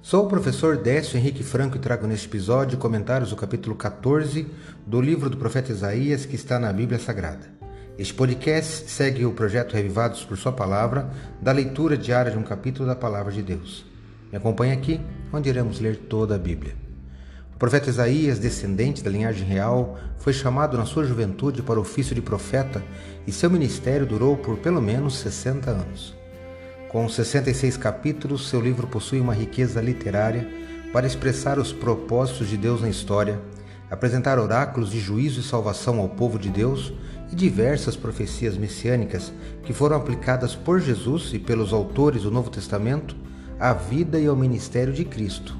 Sou o professor Décio Henrique Franco e trago neste episódio comentários do capítulo 14 do livro do profeta Isaías que está na Bíblia Sagrada. Este podcast segue o projeto Revivados por Sua Palavra, da leitura diária de um capítulo da Palavra de Deus. Me acompanhe aqui, onde iremos ler toda a Bíblia. O profeta Isaías, descendente da linhagem real, foi chamado na sua juventude para o ofício de profeta e seu ministério durou por pelo menos 60 anos. Com 66 capítulos, seu livro possui uma riqueza literária para expressar os propósitos de Deus na história, apresentar oráculos de juízo e salvação ao povo de Deus e diversas profecias messiânicas que foram aplicadas por Jesus e pelos autores do Novo Testamento à vida e ao ministério de Cristo.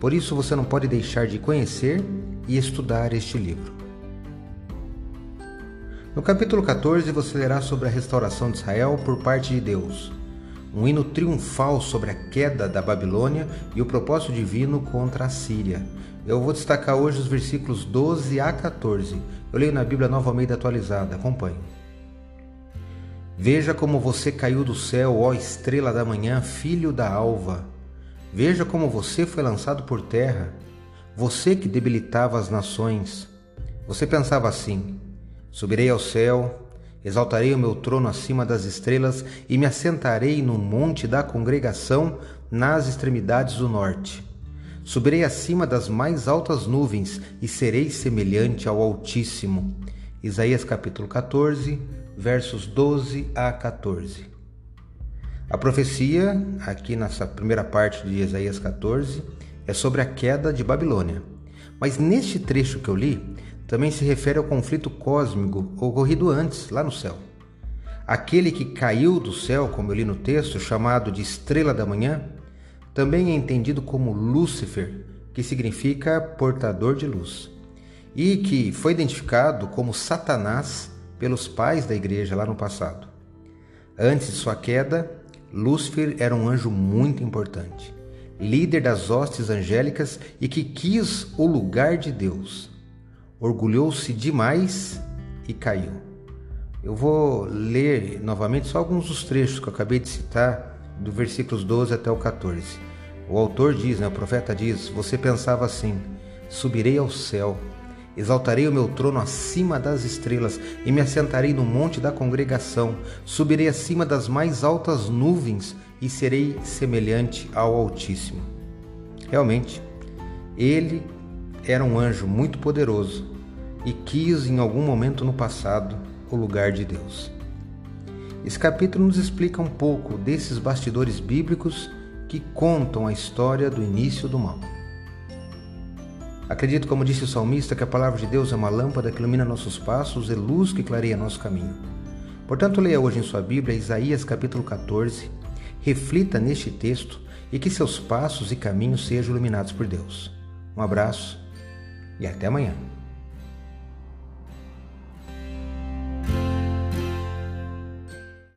Por isso você não pode deixar de conhecer e estudar este livro. No capítulo 14 você lerá sobre a restauração de Israel por parte de Deus um hino triunfal sobre a queda da Babilônia e o propósito divino contra a Síria. Eu vou destacar hoje os versículos 12 a 14. Eu leio na Bíblia Nova Almeida atualizada. Acompanhe. Veja como você caiu do céu, ó estrela da manhã, filho da alva. Veja como você foi lançado por terra, você que debilitava as nações. Você pensava assim: subirei ao céu, Exaltarei o meu trono acima das estrelas e me assentarei no monte da congregação nas extremidades do norte. Subirei acima das mais altas nuvens e serei semelhante ao Altíssimo. Isaías capítulo 14, versos 12 a 14. A profecia, aqui nessa primeira parte de Isaías 14, é sobre a queda de Babilônia. Mas neste trecho que eu li, também se refere ao conflito cósmico ocorrido antes, lá no céu. Aquele que caiu do céu, como eu li no texto, chamado de estrela da manhã, também é entendido como Lúcifer, que significa portador de luz, e que foi identificado como Satanás pelos pais da igreja lá no passado. Antes de sua queda, Lúcifer era um anjo muito importante, líder das hostes angélicas e que quis o lugar de Deus orgulhou-se demais e caiu. Eu vou ler novamente só alguns dos trechos que eu acabei de citar, do versículos 12 até o 14. O autor diz, né, o profeta diz: Você pensava assim: subirei ao céu, exaltarei o meu trono acima das estrelas e me assentarei no monte da congregação, subirei acima das mais altas nuvens e serei semelhante ao Altíssimo. Realmente, ele era um anjo muito poderoso e quis em algum momento no passado o lugar de Deus. Esse capítulo nos explica um pouco desses bastidores bíblicos que contam a história do início do mal. Acredito, como disse o salmista, que a palavra de Deus é uma lâmpada que ilumina nossos passos e luz que clareia nosso caminho. Portanto, leia hoje em sua Bíblia Isaías capítulo 14, reflita neste texto e que seus passos e caminhos sejam iluminados por Deus. Um abraço e até amanhã.